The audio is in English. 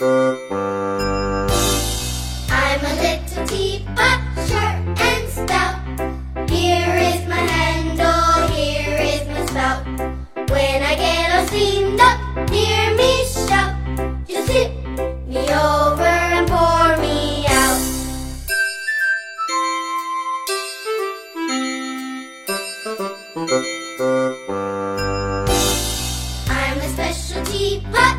I'm a little teapot, short and stout. Here is my handle, here is my spout. When I get all steamed up, hear me shout. Just tip me over and pour me out. I'm a special teapot.